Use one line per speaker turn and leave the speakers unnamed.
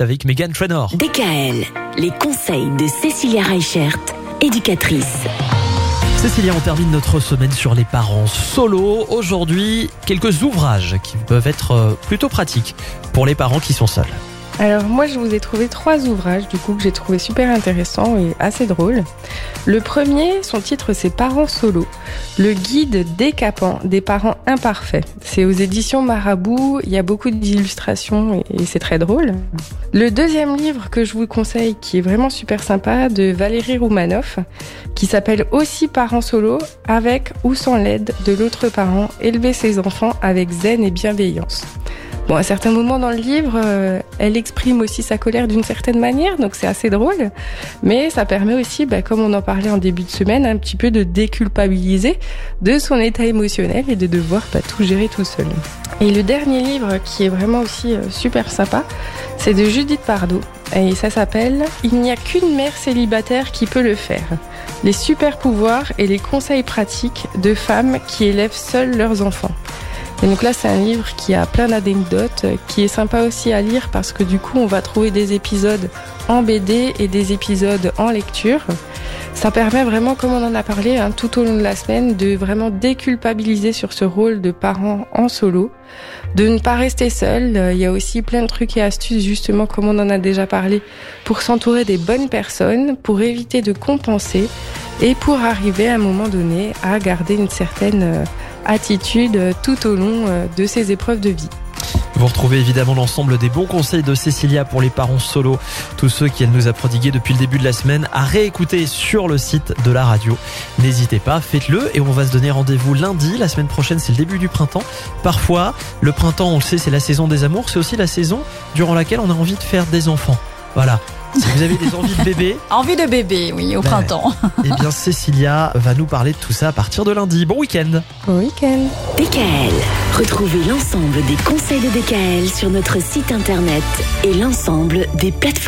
avec Megan Trainor.
DKL, les conseils de Cécilia Reichert, éducatrice.
Cécilia, on termine notre semaine sur les parents solo. Aujourd'hui, quelques ouvrages qui peuvent être euh, plutôt pratiques pour les parents qui sont seuls.
Alors moi je vous ai trouvé trois ouvrages du coup que j'ai trouvé super intéressants et assez drôles. Le premier, son titre c'est Parents solo, le guide décapant des parents imparfaits. C'est aux éditions Marabout, il y a beaucoup d'illustrations et c'est très drôle. Le deuxième livre que je vous conseille qui est vraiment super sympa de Valérie Roumanoff qui s'appelle aussi Parents solo avec ou sans l'aide de l'autre parent, élever ses enfants avec zen et bienveillance. Bon, à certains moments dans le livre, euh, elle exprime aussi sa colère d'une certaine manière, donc c'est assez drôle. Mais ça permet aussi, bah, comme on en parlait en début de semaine, un petit peu de déculpabiliser de son état émotionnel et de devoir pas tout gérer tout seul. Et le dernier livre qui est vraiment aussi euh, super sympa, c'est de Judith Pardo. Et ça s'appelle Il n'y a qu'une mère célibataire qui peut le faire. Les super pouvoirs et les conseils pratiques de femmes qui élèvent seules leurs enfants. Et donc là, c'est un livre qui a plein d'anecdotes, qui est sympa aussi à lire parce que du coup, on va trouver des épisodes en BD et des épisodes en lecture. Ça permet vraiment, comme on en a parlé hein, tout au long de la semaine, de vraiment déculpabiliser sur ce rôle de parent en solo, de ne pas rester seul. Il y a aussi plein de trucs et astuces, justement, comme on en a déjà parlé, pour s'entourer des bonnes personnes, pour éviter de compenser et pour arriver à un moment donné à garder une certaine euh, attitude tout au long euh, de ces épreuves de vie.
Vous retrouvez évidemment l'ensemble des bons conseils de Cécilia pour les parents solo, tous ceux qu'elle nous a prodigués depuis le début de la semaine, à réécouter sur le site de la radio. N'hésitez pas, faites-le et on va se donner rendez-vous lundi. La semaine prochaine, c'est le début du printemps. Parfois, le printemps, on le sait, c'est la saison des amours, c'est aussi la saison durant laquelle on a envie de faire des enfants. Voilà. Si vous avez des envies de bébé.
envie de bébé, oui, au ben, printemps.
eh bien, Cécilia va nous parler de tout ça à partir de lundi. Bon week-end.
Bon week-end.
DKL. Retrouvez l'ensemble des conseils de DKL sur notre site internet et l'ensemble des plateformes.